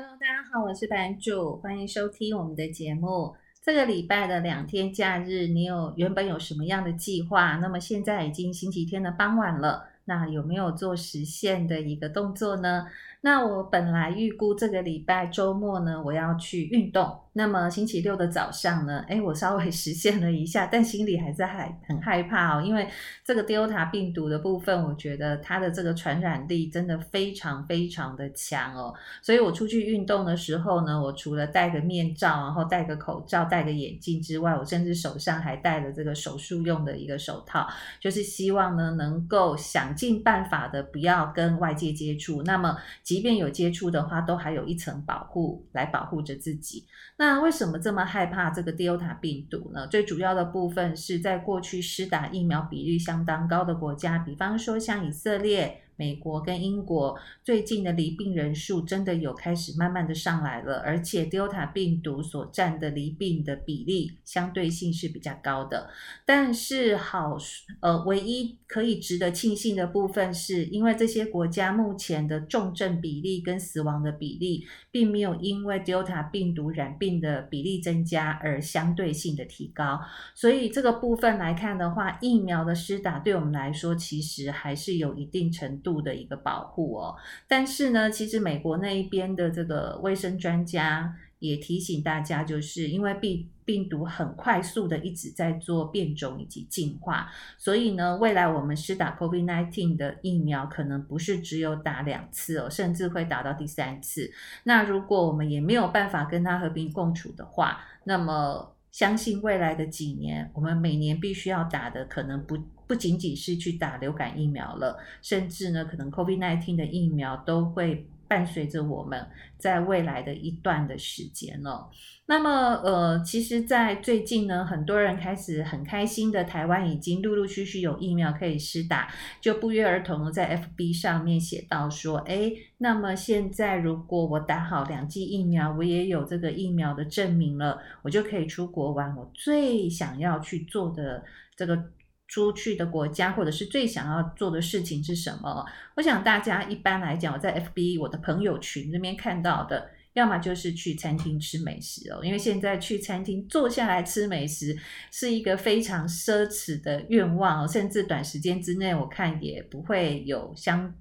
Hello，大家好，我是版主，欢迎收听我们的节目。这个礼拜的两天假日，你有原本有什么样的计划？那么现在已经星期天的傍晚了，那有没有做实现的一个动作呢？那我本来预估这个礼拜周末呢，我要去运动。那么星期六的早上呢，诶，我稍微 实现了一下，但心里还是害很害怕哦，因为这个 Delta 病毒的部分，我觉得它的这个传染力真的非常非常的强哦。所以我出去运动的时候呢，我除了戴个面罩，然后戴个口罩，戴个眼镜之外，我甚至手上还戴了这个手术用的一个手套，就是希望呢能够想尽办法的不要跟外界接触。那么即便有接触的话，都还有一层保护来保护着自己。那为什么这么害怕这个 Delta 病毒呢？最主要的部分是在过去施打疫苗比例相当高的国家，比方说像以色列。美国跟英国最近的离病人数真的有开始慢慢的上来了，而且 Delta 病毒所占的离病的比例相对性是比较高的。但是好，呃，唯一可以值得庆幸的部分是，因为这些国家目前的重症比例跟死亡的比例，并没有因为 Delta 病毒染病的比例增加而相对性的提高。所以这个部分来看的话，疫苗的施打对我们来说，其实还是有一定程度度的一个保护哦，但是呢，其实美国那一边的这个卫生专家也提醒大家，就是因为病病毒很快速的一直在做变种以及进化，所以呢，未来我们施打 COVID-19 的疫苗可能不是只有打两次哦，甚至会打到第三次。那如果我们也没有办法跟它和平共处的话，那么相信未来的几年，我们每年必须要打的可能不。不仅仅是去打流感疫苗了，甚至呢，可能 COVID-19 的疫苗都会伴随着我们在未来的一段的时间了。那么，呃，其实，在最近呢，很多人开始很开心的，台湾已经陆陆续续有疫苗可以施打，就不约而同的在 FB 上面写到说，诶，那么现在如果我打好两剂疫苗，我也有这个疫苗的证明了，我就可以出国玩。我最想要去做的这个。出去的国家，或者是最想要做的事情是什么？我想大家一般来讲，我在 FB 我的朋友群那边看到的，要么就是去餐厅吃美食哦，因为现在去餐厅坐下来吃美食是一个非常奢侈的愿望哦，甚至短时间之内我看也不会有相。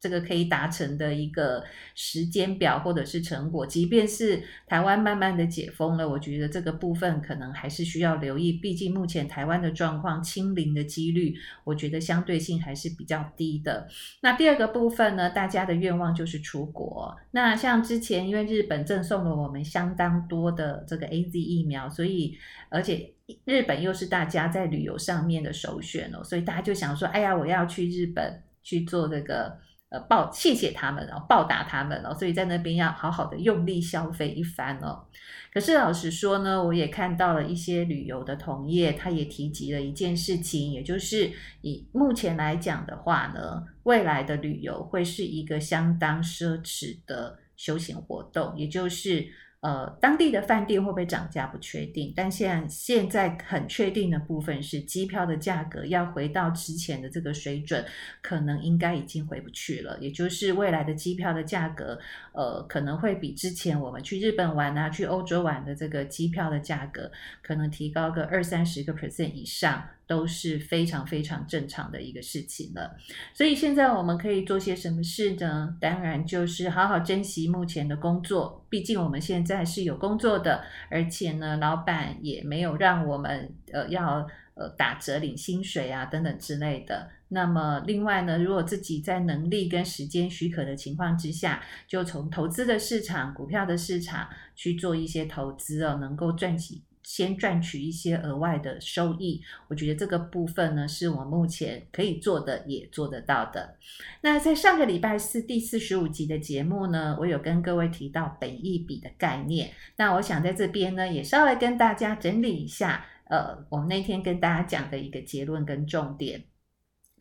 这个可以达成的一个时间表或者是成果，即便是台湾慢慢的解封了，我觉得这个部分可能还是需要留意。毕竟目前台湾的状况，清零的几率，我觉得相对性还是比较低的。那第二个部分呢，大家的愿望就是出国。那像之前因为日本赠送了我们相当多的这个 AZ 疫苗，所以而且日本又是大家在旅游上面的首选哦，所以大家就想说，哎呀，我要去日本去做这个。呃，报谢谢他们然后，报答他们哦，所以在那边要好好的用力消费一番哦。可是老实说呢，我也看到了一些旅游的同业，他也提及了一件事情，也就是以目前来讲的话呢，未来的旅游会是一个相当奢侈的休闲活动，也就是。呃，当地的饭店会不会涨价不确定，但现在现在很确定的部分是，机票的价格要回到之前的这个水准，可能应该已经回不去了。也就是未来的机票的价格，呃，可能会比之前我们去日本玩啊、去欧洲玩的这个机票的价格，可能提高个二三十个 percent 以上。都是非常非常正常的一个事情了，所以现在我们可以做些什么事呢？当然就是好好珍惜目前的工作，毕竟我们现在是有工作的，而且呢，老板也没有让我们呃要呃打折领薪水啊等等之类的。那么另外呢，如果自己在能力跟时间许可的情况之下，就从投资的市场、股票的市场去做一些投资哦，能够赚取。先赚取一些额外的收益，我觉得这个部分呢，是我目前可以做的，也做得到的。那在上个礼拜四第四十五集的节目呢，我有跟各位提到本一笔的概念。那我想在这边呢，也稍微跟大家整理一下，呃，我们那天跟大家讲的一个结论跟重点。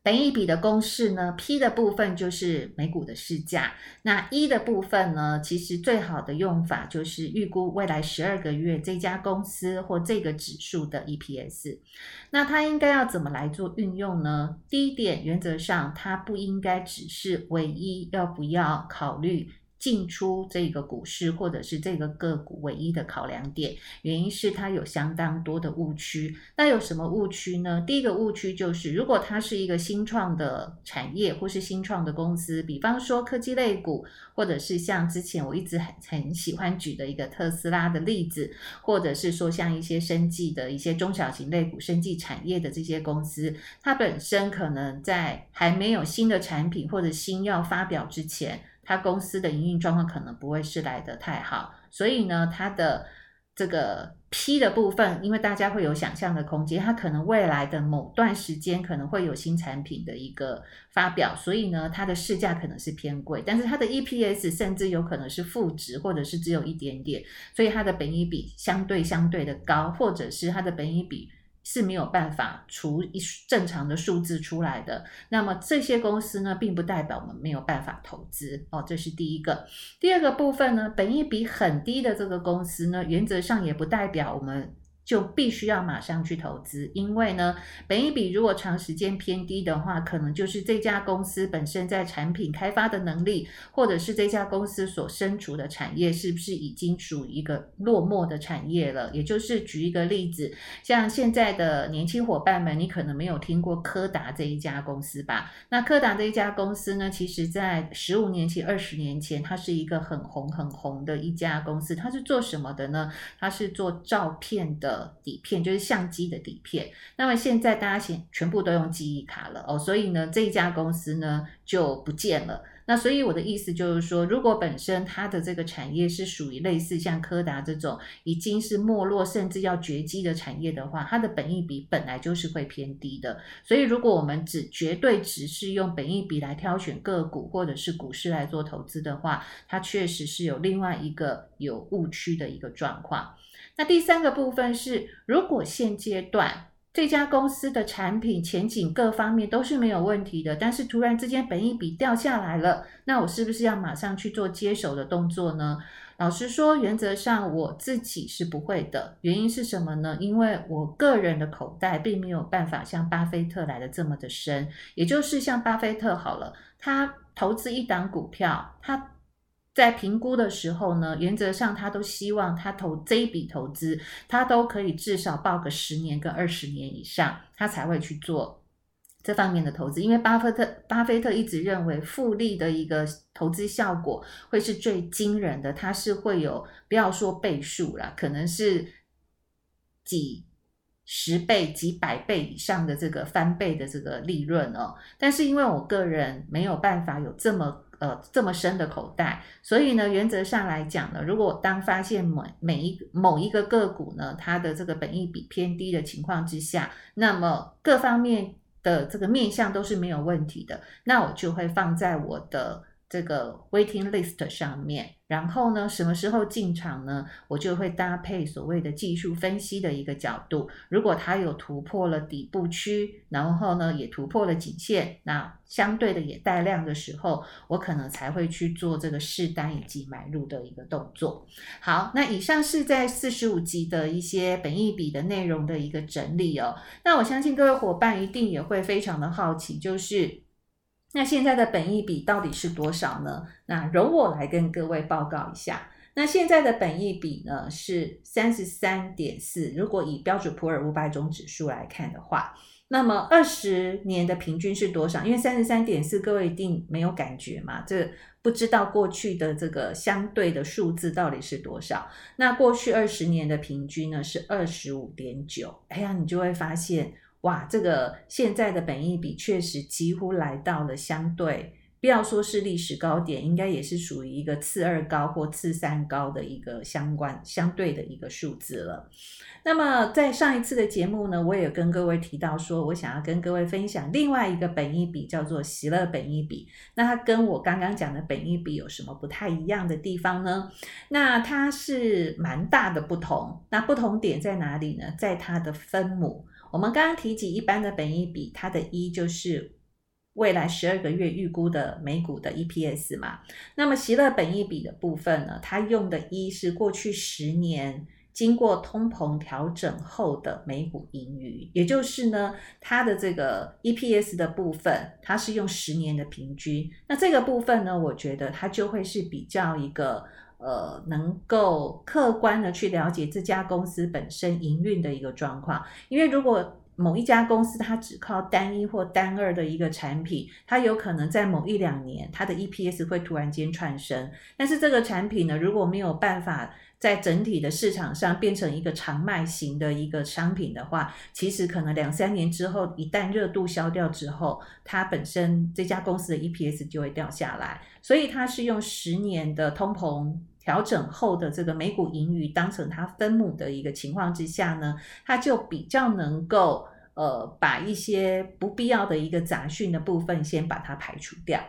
本一比的公式呢，P 的部分就是每股的市价，那 E 的部分呢，其实最好的用法就是预估未来十二个月这家公司或这个指数的 EPS。那它应该要怎么来做运用呢？第一点，原则上它不应该只是唯一要不要考虑进出这个股市或者是这个个股唯一的考量点，原因是它有相当多的误区。那有什么误区呢？第一个误区就是，如果它是一个新创的产业或是新创的公司，比方说科技类股，或者是像之前我一直很很喜欢举的一个特斯拉的例子，或者是说像一些生技的一些中小型类股、生技产业的这些公司，它本身可能在还没有新的产品或者新药发表之前。他公司的营运状况可能不会是来得太好，所以呢，它的这个 P 的部分，因为大家会有想象的空间，它可能未来的某段时间可能会有新产品的一个发表，所以呢，它的市价可能是偏贵，但是它的 EPS 甚至有可能是负值，或者是只有一点点，所以它的本益比相对相对的高，或者是它的本益比。是没有办法除一正常的数字出来的。那么这些公司呢，并不代表我们没有办法投资哦，这是第一个。第二个部分呢，本益比很低的这个公司呢，原则上也不代表我们。就必须要马上去投资，因为呢，本一比如果长时间偏低的话，可能就是这家公司本身在产品开发的能力，或者是这家公司所身处的产业是不是已经属于一个落寞的产业了？也就是举一个例子，像现在的年轻伙伴们，你可能没有听过柯达这一家公司吧？那柯达这一家公司呢，其实在十五年前、二十年前，它是一个很红很红的一家公司。它是做什么的呢？它是做照片的。底片就是相机的底片，那么现在大家全全部都用记忆卡了哦，所以呢，这一家公司呢就不见了。那所以我的意思就是说，如果本身它的这个产业是属于类似像柯达这种已经是没落甚至要绝迹的产业的话，它的本益比本来就是会偏低的。所以如果我们只绝对只是用本益比来挑选个股或者是股市来做投资的话，它确实是有另外一个有误区的一个状况。那第三个部分是，如果现阶段这家公司的产品前景各方面都是没有问题的，但是突然之间本一笔掉下来了，那我是不是要马上去做接手的动作呢？老实说，原则上我自己是不会的。原因是什么呢？因为我个人的口袋并没有办法像巴菲特来的这么的深，也就是像巴菲特好了，他投资一档股票，他。在评估的时候呢，原则上他都希望他投这一笔投资，他都可以至少抱个十年跟二十年以上，他才会去做这方面的投资。因为巴菲特，巴菲特一直认为复利的一个投资效果会是最惊人的，它是会有不要说倍数啦，可能是几十倍、几百倍以上的这个翻倍的这个利润哦。但是因为我个人没有办法有这么。呃，这么深的口袋，所以呢，原则上来讲呢，如果当发现某每一某一个个股呢，它的这个本益比偏低的情况之下，那么各方面的这个面向都是没有问题的，那我就会放在我的。这个 waiting list 上面，然后呢，什么时候进场呢？我就会搭配所谓的技术分析的一个角度。如果它有突破了底部区，然后呢，也突破了颈线，那相对的也带量的时候，我可能才会去做这个试单以及买入的一个动作。好，那以上是在四十五集的一些本益比的内容的一个整理哦。那我相信各位伙伴一定也会非常的好奇，就是。那现在的本益比到底是多少呢？那容我来跟各位报告一下。那现在的本益比呢是三十三点四。如果以标准普尔五百种指数来看的话，那么二十年的平均是多少？因为三十三点四，各位一定没有感觉嘛？这不知道过去的这个相对的数字到底是多少？那过去二十年的平均呢是二十五点九。哎呀，你就会发现。哇，这个现在的本益比确实几乎来到了相对，不要说是历史高点，应该也是属于一个次二高或次三高的一个相关相对的一个数字了。那么在上一次的节目呢，我也跟各位提到说，我想要跟各位分享另外一个本益比，叫做喜乐本益比。那它跟我刚刚讲的本益比有什么不太一样的地方呢？那它是蛮大的不同。那不同点在哪里呢？在它的分母。我们刚刚提及一般的本益比，它的一就是未来十二个月预估的每股的 EPS 嘛。那么喜乐本益比的部分呢，它用的一是过去十年经过通膨调整后的每股盈余，也就是呢，它的这个 EPS 的部分，它是用十年的平均。那这个部分呢，我觉得它就会是比较一个呃，能够客观的去了解这家公司本身营运的一个状况，因为如果某一家公司，它只靠单一或单二的一个产品，它有可能在某一两年，它的 EPS 会突然间窜升。但是这个产品呢，如果没有办法在整体的市场上变成一个长卖型的一个商品的话，其实可能两三年之后，一旦热度消掉之后，它本身这家公司的 EPS 就会掉下来。所以它是用十年的通膨调整后的这个每股盈余当成它分母的一个情况之下呢，它就比较能够呃把一些不必要的一个杂讯的部分先把它排除掉。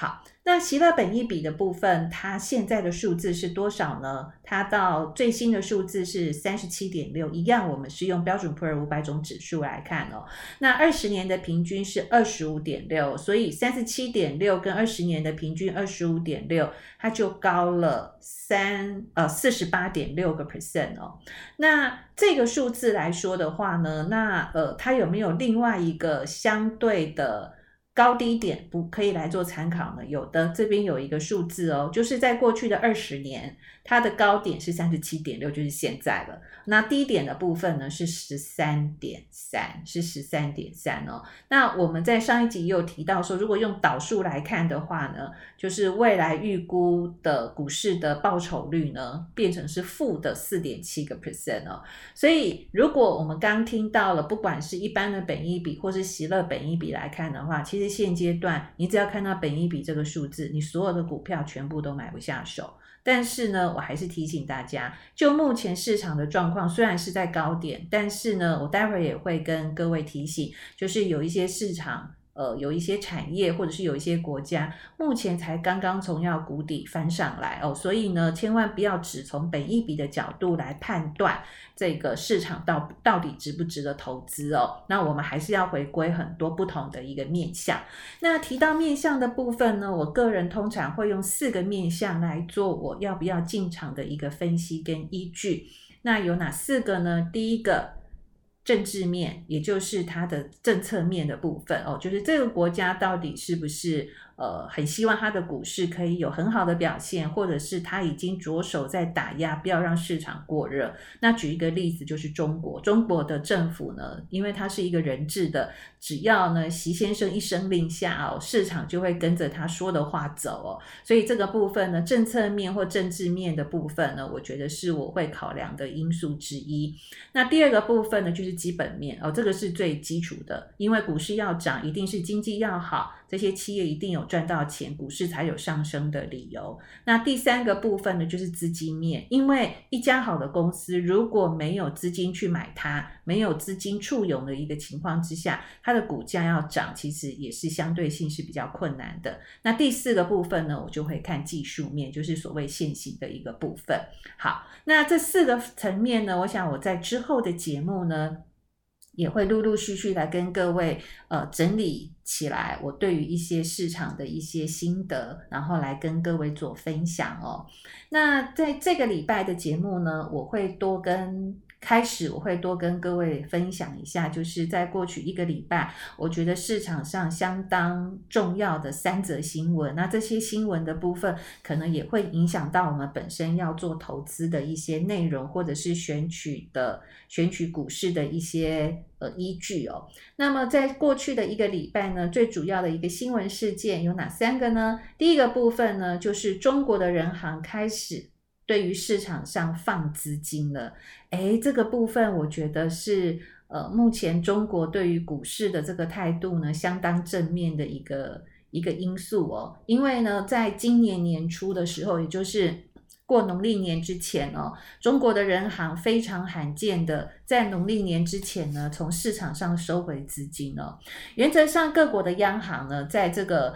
好，那息了本益比的部分，它现在的数字是多少呢？它到最新的数字是三十七点六，一样，我们是用标准普尔五百种指数来看哦。那二十年的平均是二十五点六，所以三十七点六跟二十年的平均二十五点六，它就高了三呃四十八点六个 percent 哦。那这个数字来说的话呢，那呃，它有没有另外一个相对的？高低点不可以来做参考呢？有的，这边有一个数字哦，就是在过去的二十年，它的高点是三十七点六，就是现在了。那低点的部分呢是十三点三，是十三点三哦。那我们在上一集也有提到说，如果用导数来看的话呢，就是未来预估的股市的报酬率呢，变成是负的四点七个 percent 哦。所以如果我们刚听到了，不管是一般的本益比或是息了本益比来看的话，其实现阶段，你只要看到本益比这个数字，你所有的股票全部都买不下手。但是呢，我还是提醒大家，就目前市场的状况，虽然是在高点，但是呢，我待会儿也会跟各位提醒，就是有一些市场。呃，有一些产业或者是有一些国家，目前才刚刚从要谷底翻上来哦，所以呢，千万不要只从本益比的角度来判断这个市场到到底值不值得投资哦。那我们还是要回归很多不同的一个面向。那提到面向的部分呢，我个人通常会用四个面向来做我要不要进场的一个分析跟依据。那有哪四个呢？第一个。政治面，也就是它的政策面的部分哦，就是这个国家到底是不是？呃，很希望它的股市可以有很好的表现，或者是他已经着手在打压，不要让市场过热。那举一个例子，就是中国，中国的政府呢，因为它是一个人治的，只要呢习先生一声令下哦，市场就会跟着他说的话走哦。所以这个部分呢，政策面或政治面的部分呢，我觉得是我会考量的因素之一。那第二个部分呢，就是基本面哦，这个是最基础的，因为股市要涨，一定是经济要好。这些企业一定有赚到钱，股市才有上升的理由。那第三个部分呢，就是资金面，因为一家好的公司如果没有资金去买它，没有资金簇拥的一个情况之下，它的股价要涨，其实也是相对性是比较困难的。那第四个部分呢，我就会看技术面，就是所谓现行的一个部分。好，那这四个层面呢，我想我在之后的节目呢。也会陆陆续续来跟各位呃整理起来，我对于一些市场的一些心得，然后来跟各位做分享哦。那在这个礼拜的节目呢，我会多跟开始，我会多跟各位分享一下，就是在过去一个礼拜，我觉得市场上相当重要的三则新闻。那这些新闻的部分，可能也会影响到我们本身要做投资的一些内容，或者是选取的选取股市的一些呃依据哦。那么在过去的一个礼拜呢，最主要的一个新闻事件有哪三个呢？第一个部分呢，就是中国的人行开始。对于市场上放资金了，诶，这个部分我觉得是呃，目前中国对于股市的这个态度呢，相当正面的一个一个因素哦。因为呢，在今年年初的时候，也就是过农历年之前哦，中国的人行非常罕见的在农历年之前呢，从市场上收回资金哦。原则上，各国的央行呢，在这个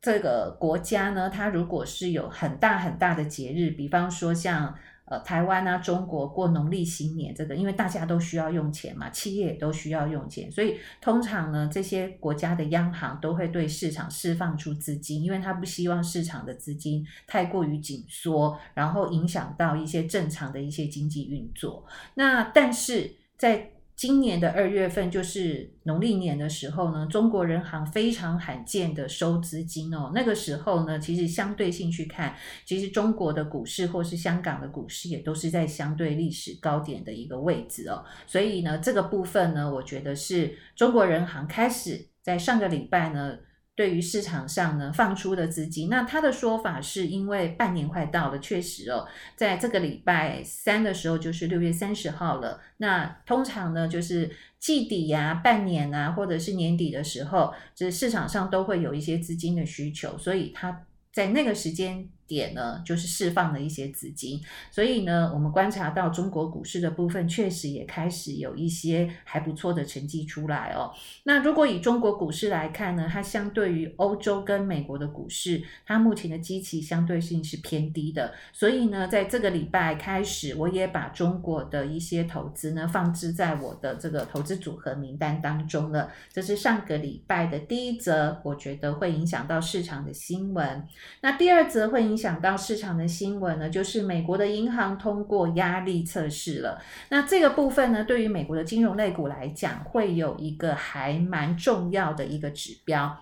这个国家呢，它如果是有很大很大的节日，比方说像呃台湾啊、中国过农历新年，这个因为大家都需要用钱嘛，企业也都需要用钱，所以通常呢，这些国家的央行都会对市场释放出资金，因为他不希望市场的资金太过于紧缩，然后影响到一些正常的一些经济运作。那但是在今年的二月份，就是农历年的时候呢，中国人行非常罕见的收资金哦。那个时候呢，其实相对性去看，其实中国的股市或是香港的股市也都是在相对历史高点的一个位置哦。所以呢，这个部分呢，我觉得是中国人行开始在上个礼拜呢。对于市场上呢放出的资金，那他的说法是因为半年快到了，确实哦，在这个礼拜三的时候就是六月三十号了。那通常呢就是季底呀、半年啊，或者是年底的时候，这市场上都会有一些资金的需求，所以他在那个时间点呢，就是释放了一些资金，所以呢，我们观察到中国股市的部分确实也开始有一些还不错的成绩出来哦。那如果以中国股市来看呢，它相对于欧洲跟美国的股市，它目前的基期相对性是偏低的，所以呢，在这个礼拜开始，我也把中国的一些投资呢放置在我的这个投资组合名单当中了。这是上个礼拜的第一则，我觉得会影响到市场的新闻。那第二则会影影响到市场的新闻呢，就是美国的银行通过压力测试了。那这个部分呢，对于美国的金融类股来讲，会有一个还蛮重要的一个指标。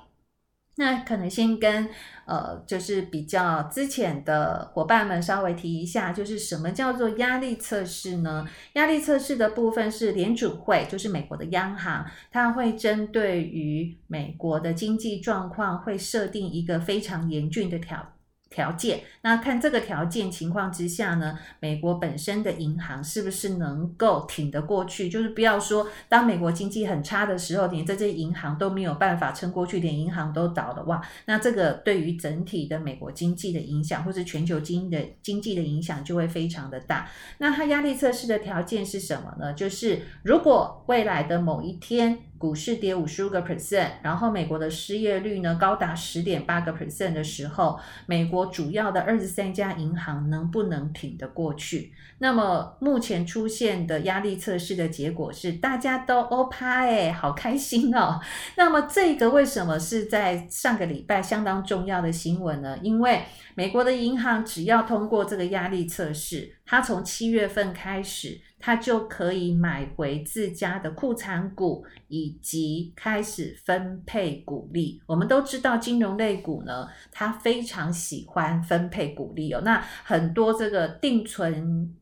那可能先跟呃，就是比较之前的伙伴们稍微提一下，就是什么叫做压力测试呢？压力测试的部分是联准会，就是美国的央行，它会针对于美国的经济状况，会设定一个非常严峻的条条件，那看这个条件情况之下呢，美国本身的银行是不是能够挺得过去？就是不要说当美国经济很差的时候，连这些银行都没有办法撑过去，连银行都倒了哇，那这个对于整体的美国经济的影响，或是全球经济的经济的影响就会非常的大。那它压力测试的条件是什么呢？就是如果未来的某一天，股市跌五十五个 percent，然后美国的失业率呢高达十点八个 percent 的时候，美国主要的二十三家银行能不能挺得过去？那么目前出现的压力测试的结果是大家都欧趴哎，好开心哦。那么这个为什么是在上个礼拜相当重要的新闻呢？因为美国的银行只要通过这个压力测试，它从七月份开始。他就可以买回自家的库存股，以及开始分配股利。我们都知道，金融类股呢，它非常喜欢分配股利哦。那很多这个定存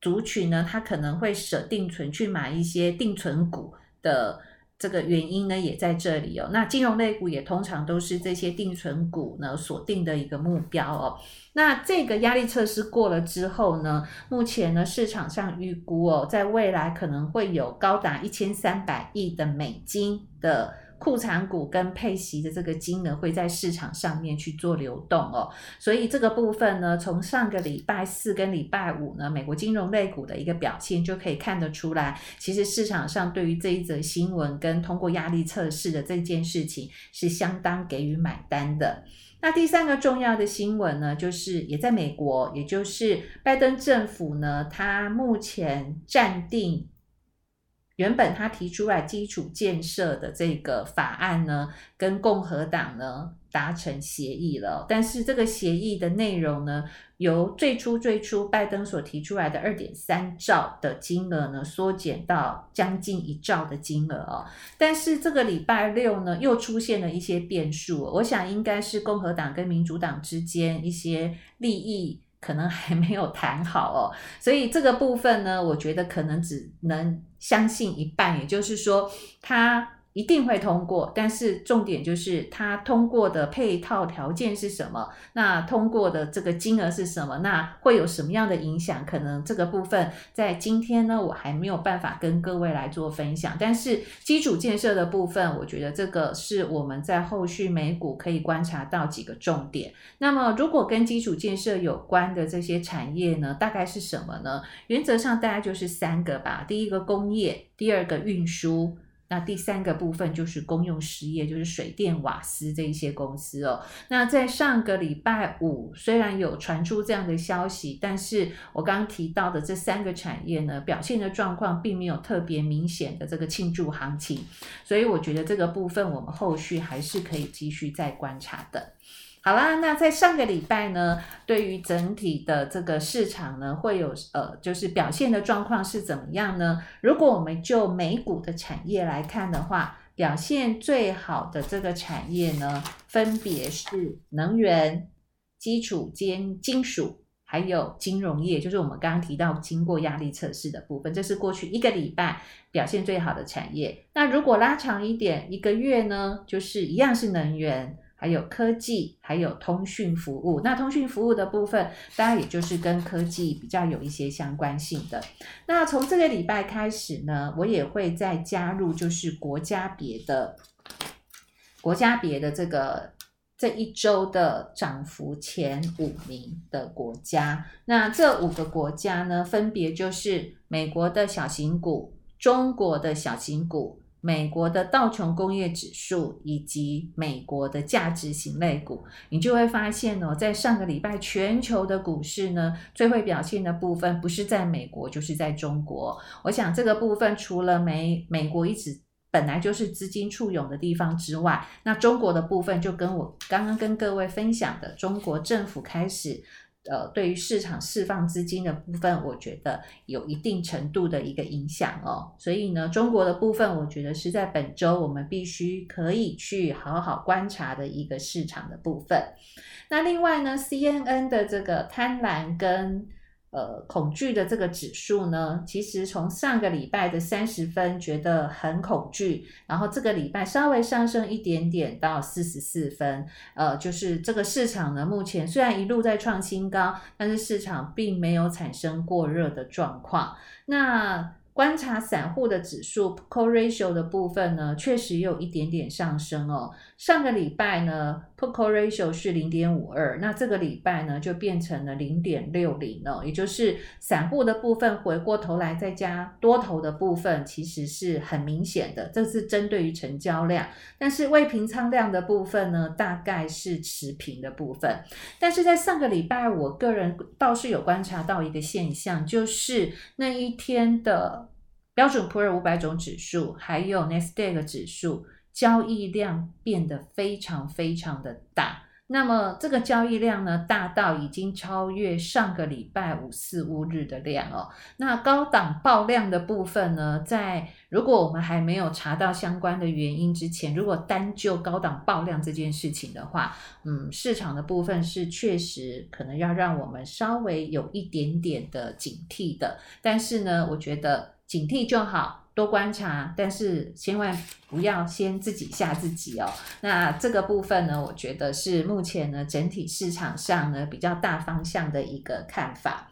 族群呢，他可能会舍定存去买一些定存股的。这个原因呢，也在这里哦。那金融类股也通常都是这些定存股呢锁定的一个目标哦。那这个压力测试过了之后呢，目前呢市场上预估哦，在未来可能会有高达一千三百亿的美金的。库藏股跟配息的这个金额会在市场上面去做流动哦，所以这个部分呢，从上个礼拜四跟礼拜五呢，美国金融类股的一个表现就可以看得出来，其实市场上对于这一则新闻跟通过压力测试的这件事情是相当给予买单的。那第三个重要的新闻呢，就是也在美国，也就是拜登政府呢，他目前暂定。原本他提出来基础建设的这个法案呢，跟共和党呢达成协议了。但是这个协议的内容呢，由最初最初拜登所提出来的二点三兆的金额呢，缩减到将近一兆的金额哦。但是这个礼拜六呢，又出现了一些变数。我想应该是共和党跟民主党之间一些利益。可能还没有谈好哦，所以这个部分呢，我觉得可能只能相信一半，也就是说，他。一定会通过，但是重点就是它通过的配套条件是什么？那通过的这个金额是什么？那会有什么样的影响？可能这个部分在今天呢，我还没有办法跟各位来做分享。但是基础建设的部分，我觉得这个是我们在后续美股可以观察到几个重点。那么如果跟基础建设有关的这些产业呢，大概是什么呢？原则上大概就是三个吧。第一个工业，第二个运输。那第三个部分就是公用事业，就是水电瓦斯这一些公司哦。那在上个礼拜五，虽然有传出这样的消息，但是我刚刚提到的这三个产业呢，表现的状况并没有特别明显的这个庆祝行情，所以我觉得这个部分我们后续还是可以继续再观察的。好啦，那在上个礼拜呢，对于整体的这个市场呢，会有呃，就是表现的状况是怎么样呢？如果我们就美股的产业来看的话，表现最好的这个产业呢，分别是能源、基础兼金属，还有金融业，就是我们刚刚提到经过压力测试的部分，这是过去一个礼拜表现最好的产业。那如果拉长一点，一个月呢，就是一样是能源。还有科技，还有通讯服务。那通讯服务的部分，当然也就是跟科技比较有一些相关性的。那从这个礼拜开始呢，我也会再加入，就是国家别的国家别的这个这一周的涨幅前五名的国家。那这五个国家呢，分别就是美国的小型股、中国的小型股。美国的道琼工业指数以及美国的价值型类股，你就会发现哦，在上个礼拜全球的股市呢，最会表现的部分不是在美国，就是在中国。我想这个部分除了美美国一直本来就是资金簇拥的地方之外，那中国的部分就跟我刚刚跟各位分享的，中国政府开始。呃，对于市场释放资金的部分，我觉得有一定程度的一个影响哦。所以呢，中国的部分，我觉得是在本周我们必须可以去好好观察的一个市场的部分。那另外呢，CNN 的这个贪婪跟。呃，恐惧的这个指数呢，其实从上个礼拜的三十分觉得很恐惧，然后这个礼拜稍微上升一点点到四十四分。呃，就是这个市场呢，目前虽然一路在创新高，但是市场并没有产生过热的状况。那观察散户的指数 Put Call Ratio 的部分呢，确实有一点点上升哦。上个礼拜呢，Put Call Ratio 是零点五二，那这个礼拜呢就变成了零点六零哦。也就是散户的部分回过头来再加多头的部分，其实是很明显的。这是针对于成交量，但是未平仓量的部分呢，大概是持平的部分。但是在上个礼拜，我个人倒是有观察到一个现象，就是那一天的。标准普尔五百种指数，还有纳斯达克指数，交易量变得非常非常的大。那么这个交易量呢，大到已经超越上个礼拜五四五日的量哦。那高档爆量的部分呢，在如果我们还没有查到相关的原因之前，如果单就高档爆量这件事情的话，嗯，市场的部分是确实可能要让我们稍微有一点点的警惕的。但是呢，我觉得。警惕就好，多观察，但是千万不要先自己吓自己哦。那这个部分呢，我觉得是目前呢整体市场上呢比较大方向的一个看法。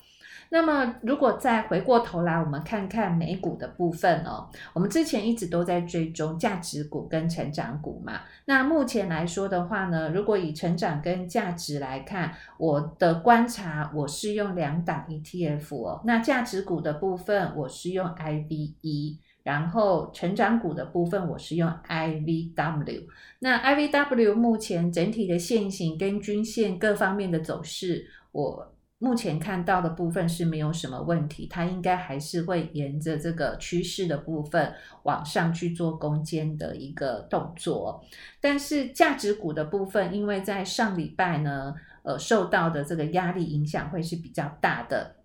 那么，如果再回过头来，我们看看美股的部分哦。我们之前一直都在追踪价值股跟成长股嘛。那目前来说的话呢，如果以成长跟价值来看，我的观察，我是用两档 ETF 哦。那价值股的部分，我是用 IVE，然后成长股的部分，我是用 IVW。那 IVW 目前整体的线型跟均线各方面的走势，我。目前看到的部分是没有什么问题，它应该还是会沿着这个趋势的部分往上去做攻坚的一个动作。但是价值股的部分，因为在上礼拜呢，呃，受到的这个压力影响会是比较大的。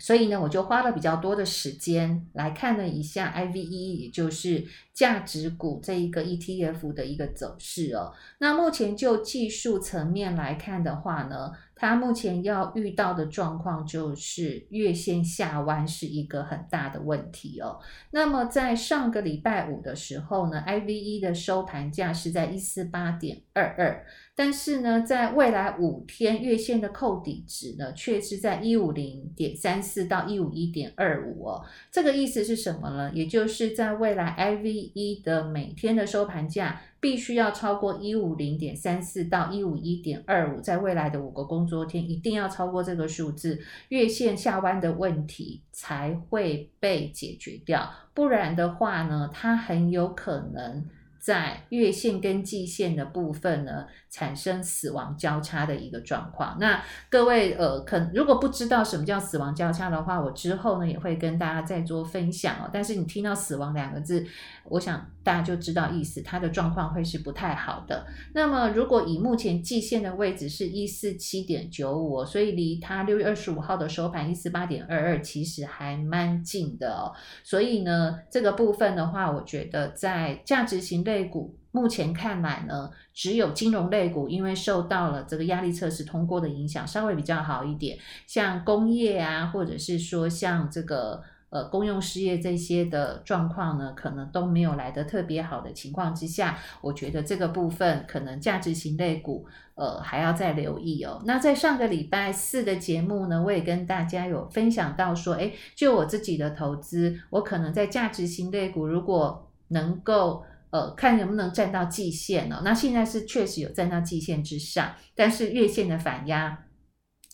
所以呢，我就花了比较多的时间来看了一下 IVE，也就是价值股这一个 ETF 的一个走势哦。那目前就技术层面来看的话呢，它目前要遇到的状况就是月线下弯是一个很大的问题哦。那么在上个礼拜五的时候呢，IVE 的收盘价是在一四八点二二。但是呢，在未来五天月线的扣底值呢，却是在一五零点三四到一五一点二五哦。这个意思是什么呢？也就是在未来 IVE 的每天的收盘价必须要超过一五零点三四到一五一点二五，在未来的五个工作天一定要超过这个数字，月线下弯的问题才会被解决掉，不然的话呢，它很有可能。在月线跟季线的部分呢，产生死亡交叉的一个状况。那各位呃，可如果不知道什么叫死亡交叉的话，我之后呢也会跟大家再做分享哦。但是你听到死亡两个字，我想大家就知道意思，它的状况会是不太好的。那么如果以目前季线的位置是一四七点九五，所以离它六月二十五号的收盘一四八点二二其实还蛮近的哦。所以呢，这个部分的话，我觉得在价值型类股目前看来呢，只有金融类股因为受到了这个压力测试通过的影响，稍微比较好一点。像工业啊，或者是说像这个呃公用事业这些的状况呢，可能都没有来得特别好的情况之下，我觉得这个部分可能价值型类股呃还要再留意哦。那在上个礼拜四的节目呢，我也跟大家有分享到说，诶，就我自己的投资，我可能在价值型类股如果能够。呃，看能不能站到季线哦。那现在是确实有站到季线之上，但是月线的反压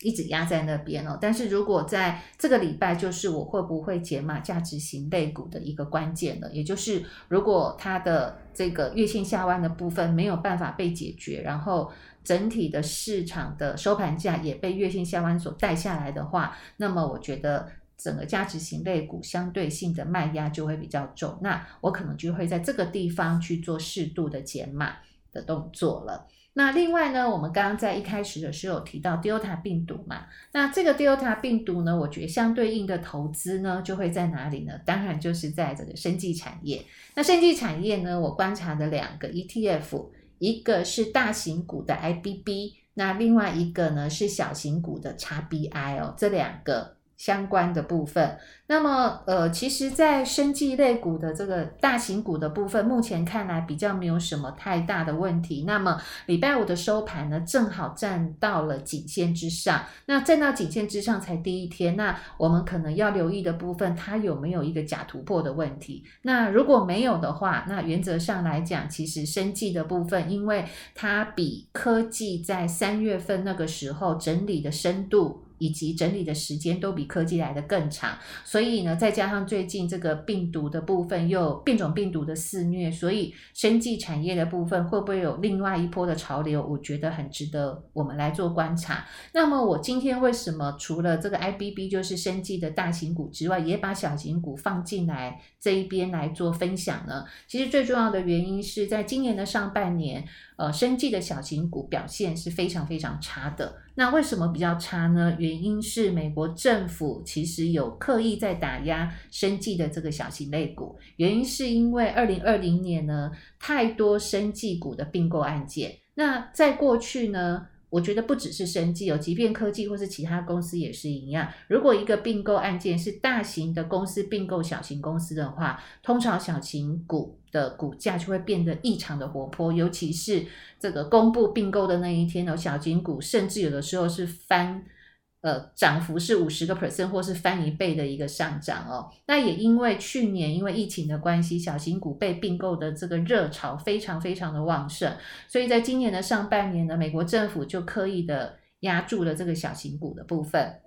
一直压在那边哦。但是如果在这个礼拜，就是我会不会解码价值型类股的一个关键了。也就是如果它的这个月线下弯的部分没有办法被解决，然后整体的市场的收盘价也被月线下弯所带下来的话，那么我觉得。整个价值型类股相对性的卖压就会比较重，那我可能就会在这个地方去做适度的减码的动作了。那另外呢，我们刚刚在一开始的时候有提到 Delta 病毒嘛，那这个 Delta 病毒呢，我觉得相对应的投资呢就会在哪里呢？当然就是在这个生技产业。那生技产业呢，我观察的两个 ETF，一个是大型股的 IBB，那另外一个呢是小型股的 XBI 哦，这两个。相关的部分，那么呃，其实，在生技类股的这个大型股的部分，目前看来比较没有什么太大的问题。那么礼拜五的收盘呢，正好站到了颈线之上。那站到颈线之上才第一天，那我们可能要留意的部分，它有没有一个假突破的问题？那如果没有的话，那原则上来讲，其实生技的部分，因为它比科技在三月份那个时候整理的深度。以及整理的时间都比科技来得更长，所以呢，再加上最近这个病毒的部分又变种病毒的肆虐，所以生技产业的部分会不会有另外一波的潮流？我觉得很值得我们来做观察。那么我今天为什么除了这个 IBB 就是生技的大型股之外，也把小型股放进来这一边来做分享呢？其实最重要的原因是在今年的上半年。呃，生技的小型股表现是非常非常差的。那为什么比较差呢？原因是美国政府其实有刻意在打压生技的这个小型类股。原因是因为二零二零年呢，太多生技股的并购案件。那在过去呢，我觉得不只是生技哦，即便科技或是其他公司也是一样。如果一个并购案件是大型的公司并购小型公司的话，通常小型股的股价就会变得异常的活泼，尤其是这个公布并购的那一天哦，小型股甚至有的时候是翻。呃，涨幅是五十个 percent 或是翻一倍的一个上涨哦。那也因为去年因为疫情的关系，小型股被并购的这个热潮非常非常的旺盛，所以在今年的上半年呢，美国政府就刻意的压住了这个小型股的部分。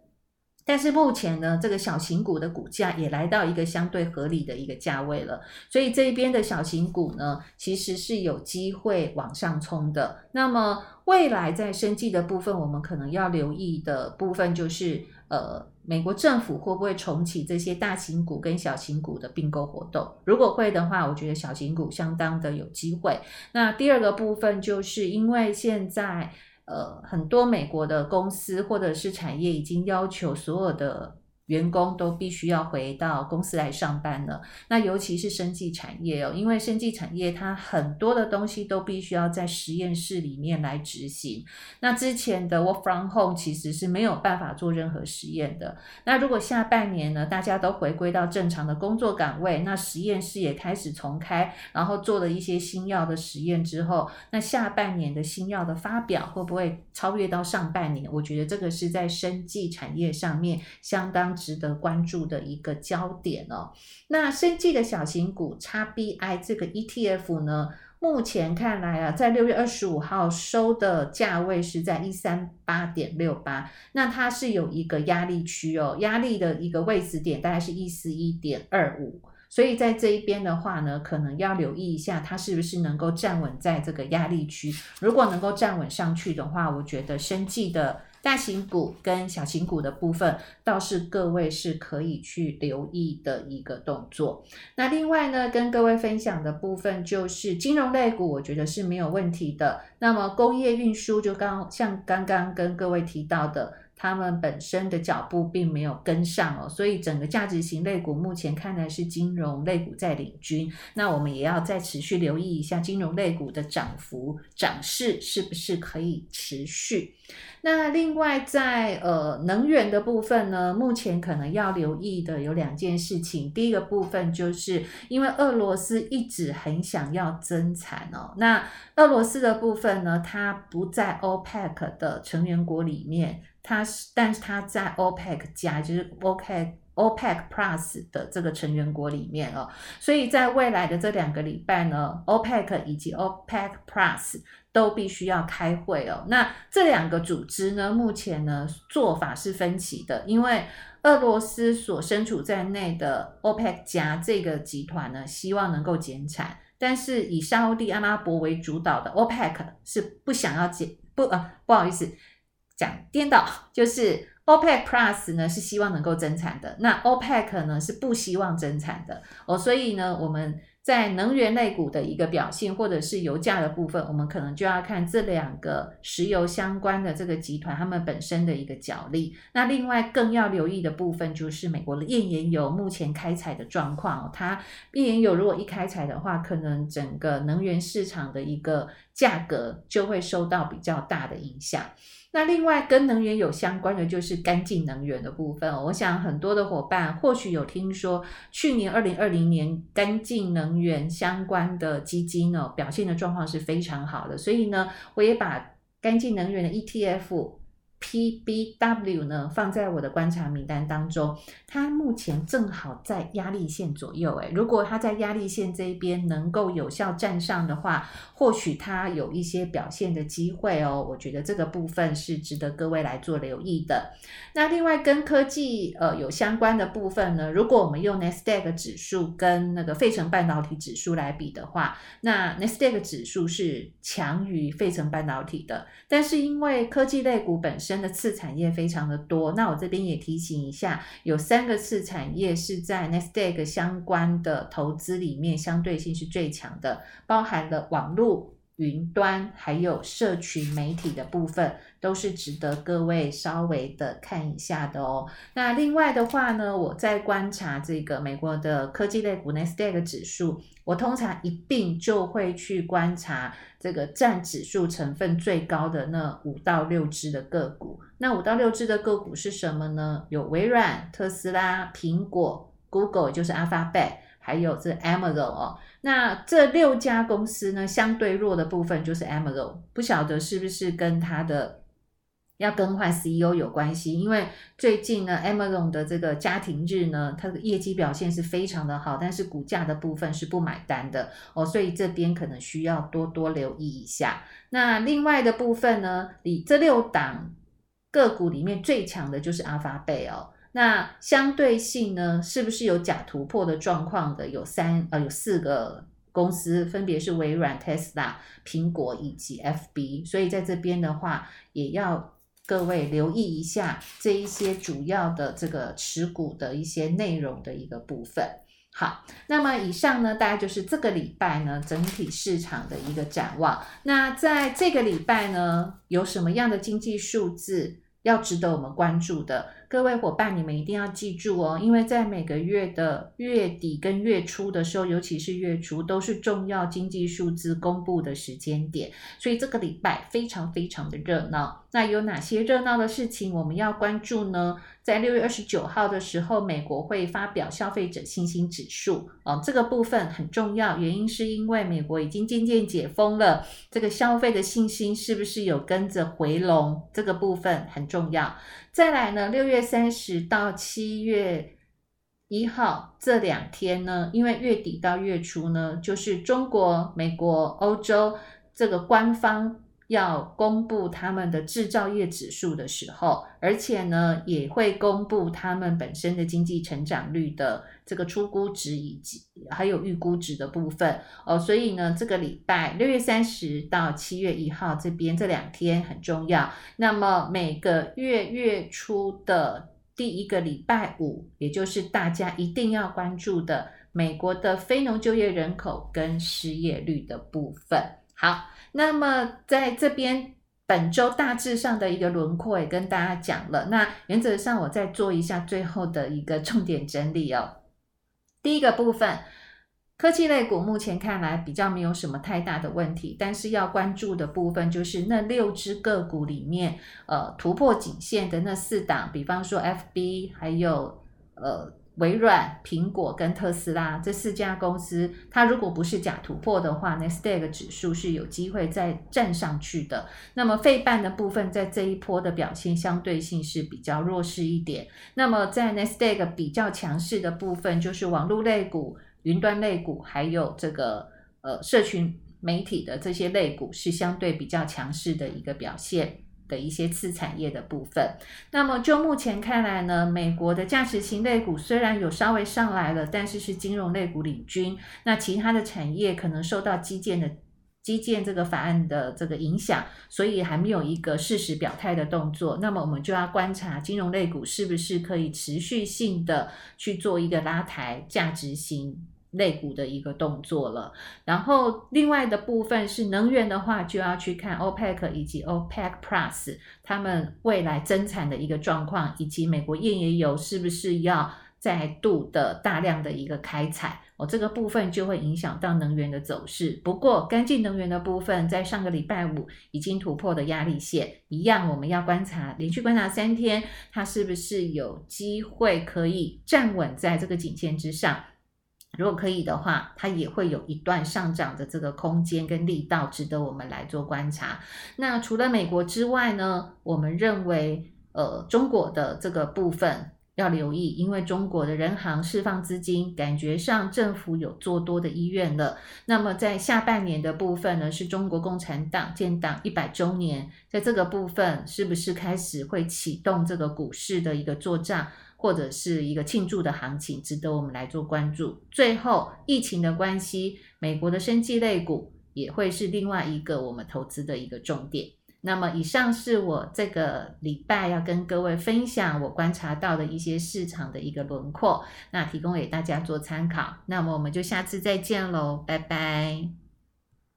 但是目前呢，这个小型股的股价也来到一个相对合理的一个价位了，所以这边的小型股呢，其实是有机会往上冲的。那么未来在生技的部分，我们可能要留意的部分就是，呃，美国政府会不会重启这些大型股跟小型股的并购活动？如果会的话，我觉得小型股相当的有机会。那第二个部分就是因为现在。呃，很多美国的公司或者是产业已经要求所有的。员工都必须要回到公司来上班了。那尤其是生技产业哦，因为生技产业它很多的东西都必须要在实验室里面来执行。那之前的 work from home 其实是没有办法做任何实验的。那如果下半年呢，大家都回归到正常的工作岗位，那实验室也开始重开，然后做了一些新药的实验之后，那下半年的新药的发表会不会超越到上半年？我觉得这个是在生技产业上面相当。值得关注的一个焦点哦。那生技的小型股 XBI 这个 ETF 呢，目前看来啊，在六月二十五号收的价位是在一三八点六八，那它是有一个压力区哦，压力的一个位置点大概是一四一点二五。所以在这一边的话呢，可能要留意一下，它是不是能够站稳在这个压力区。如果能够站稳上去的话，我觉得生技的大型股跟小型股的部分，倒是各位是可以去留意的一个动作。那另外呢，跟各位分享的部分就是金融类股，我觉得是没有问题的。那么工业运输就刚像刚刚跟各位提到的。他们本身的脚步并没有跟上哦，所以整个价值型类股目前看来是金融类股在领军。那我们也要再持续留意一下金融类股的涨幅涨势是不是可以持续。那另外在呃能源的部分呢，目前可能要留意的有两件事情。第一个部分就是因为俄罗斯一直很想要增产哦，那俄罗斯的部分呢，它不在 OPEC 的成员国里面。它是，但是它在 OPEC 加，就是 OPEC OPEC Plus 的这个成员国里面哦，所以在未来的这两个礼拜呢，OPEC 以及 OPEC Plus 都必须要开会哦。那这两个组织呢，目前呢做法是分歧的，因为俄罗斯所身处在内的 OPEC 加这个集团呢，希望能够减产，但是以沙乌地阿拉伯为主导的 OPEC 是不想要减，不啊，不好意思。讲颠倒，就是 OPEC Plus 呢是希望能够增产的，那 OPEC 呢是不希望增产的哦，所以呢我们在能源类股的一个表现，或者是油价的部分，我们可能就要看这两个石油相关的这个集团他们本身的一个角力。那另外更要留意的部分就是美国的页岩油目前开采的状况，它页岩油如果一开采的话，可能整个能源市场的一个价格就会受到比较大的影响。那另外跟能源有相关的就是干净能源的部分，我想很多的伙伴或许有听说，去年二零二零年干净能源相关的基金呢表现的状况是非常好的，所以呢，我也把干净能源的 ETF。PBW 呢，放在我的观察名单当中，它目前正好在压力线左右。诶，如果它在压力线这一边能够有效站上的话，或许它有一些表现的机会哦。我觉得这个部分是值得各位来做留意的。那另外跟科技呃有相关的部分呢，如果我们用 Nasdaq 指数跟那个费城半导体指数来比的话，那 Nasdaq 指数是强于费城半导体的，但是因为科技类股本身。真的次产业非常的多，那我这边也提醒一下，有三个次产业是在 Nasdaq 相关的投资里面相对性是最强的，包含了网络。云端还有社群媒体的部分，都是值得各位稍微的看一下的哦。那另外的话呢，我在观察这个美国的科技类股 Nasdaq 指数，我通常一定就会去观察这个占指数成分最高的那五到六只的个股。那五到六只的个股是什么呢？有微软、特斯拉、苹果、Google，就是 Alphabet。还有这 Amazon 哦，那这六家公司呢，相对弱的部分就是 Amazon，不晓得是不是跟它的要更换 CEO 有关系？因为最近呢，Amazon 的这个家庭日呢，它的业绩表现是非常的好，但是股价的部分是不买单的哦，所以这边可能需要多多留意一下。那另外的部分呢，你这六档个股里面最强的就是阿法贝哦。那相对性呢，是不是有假突破的状况的？有三呃，有四个公司，分别是微软、Tesla、苹果以及 FB。所以在这边的话，也要各位留意一下这一些主要的这个持股的一些内容的一个部分。好，那么以上呢，大概就是这个礼拜呢整体市场的一个展望。那在这个礼拜呢，有什么样的经济数字要值得我们关注的？各位伙伴，你们一定要记住哦，因为在每个月的月底跟月初的时候，尤其是月初，都是重要经济数字公布的时间点，所以这个礼拜非常非常的热闹。那有哪些热闹的事情我们要关注呢？在六月二十九号的时候，美国会发表消费者信心指数哦，这个部分很重要，原因是因为美国已经渐渐解封了，这个消费的信心是不是有跟着回笼？这个部分很重要。再来呢，六月三十到七月一号这两天呢，因为月底到月初呢，就是中国、美国、欧洲这个官方。要公布他们的制造业指数的时候，而且呢，也会公布他们本身的经济成长率的这个初估值以及还有预估值的部分哦。所以呢，这个礼拜六月三十到七月一号这边这两天很重要。那么每个月月初的第一个礼拜五，也就是大家一定要关注的美国的非农就业人口跟失业率的部分。好。那么在这边本周大致上的一个轮廓也跟大家讲了。那原则上我再做一下最后的一个重点整理哦。第一个部分，科技类股目前看来比较没有什么太大的问题，但是要关注的部分就是那六只个股里面，呃，突破颈线的那四档，比方说 FB 还有呃。微软、苹果跟特斯拉这四家公司，它如果不是假突破的话，Nasdaq 指数是有机会再站上去的。那么费半的部分在这一波的表现相对性是比较弱势一点。那么在 Nasdaq 比较强势的部分，就是网络类股、云端类股，还有这个呃社群媒体的这些类股是相对比较强势的一个表现。的一些次产业的部分，那么就目前看来呢，美国的价值型类股虽然有稍微上来了，但是是金融类股领军，那其他的产业可能受到基建的基建这个法案的这个影响，所以还没有一个适时表态的动作。那么我们就要观察金融类股是不是可以持续性的去做一个拉抬价值型。肋骨的一个动作了，然后另外的部分是能源的话，就要去看 OPEC 以及 OPEC Plus 他们未来增产的一个状况，以及美国页岩油是不是要再度的大量的一个开采哦，这个部分就会影响到能源的走势。不过干净能源的部分，在上个礼拜五已经突破的压力线，一样我们要观察，连续观察三天，它是不是有机会可以站稳在这个颈线之上。如果可以的话，它也会有一段上涨的这个空间跟力道，值得我们来做观察。那除了美国之外呢，我们认为，呃，中国的这个部分要留意，因为中国的人行释放资金，感觉上政府有做多的意愿了。那么在下半年的部分呢，是中国共产党建党一百周年，在这个部分是不是开始会启动这个股市的一个作账？或者是一个庆祝的行情，值得我们来做关注。最后，疫情的关系，美国的生技类股也会是另外一个我们投资的一个重点。那么，以上是我这个礼拜要跟各位分享我观察到的一些市场的一个轮廓，那提供给大家做参考。那么，我们就下次再见喽，拜拜。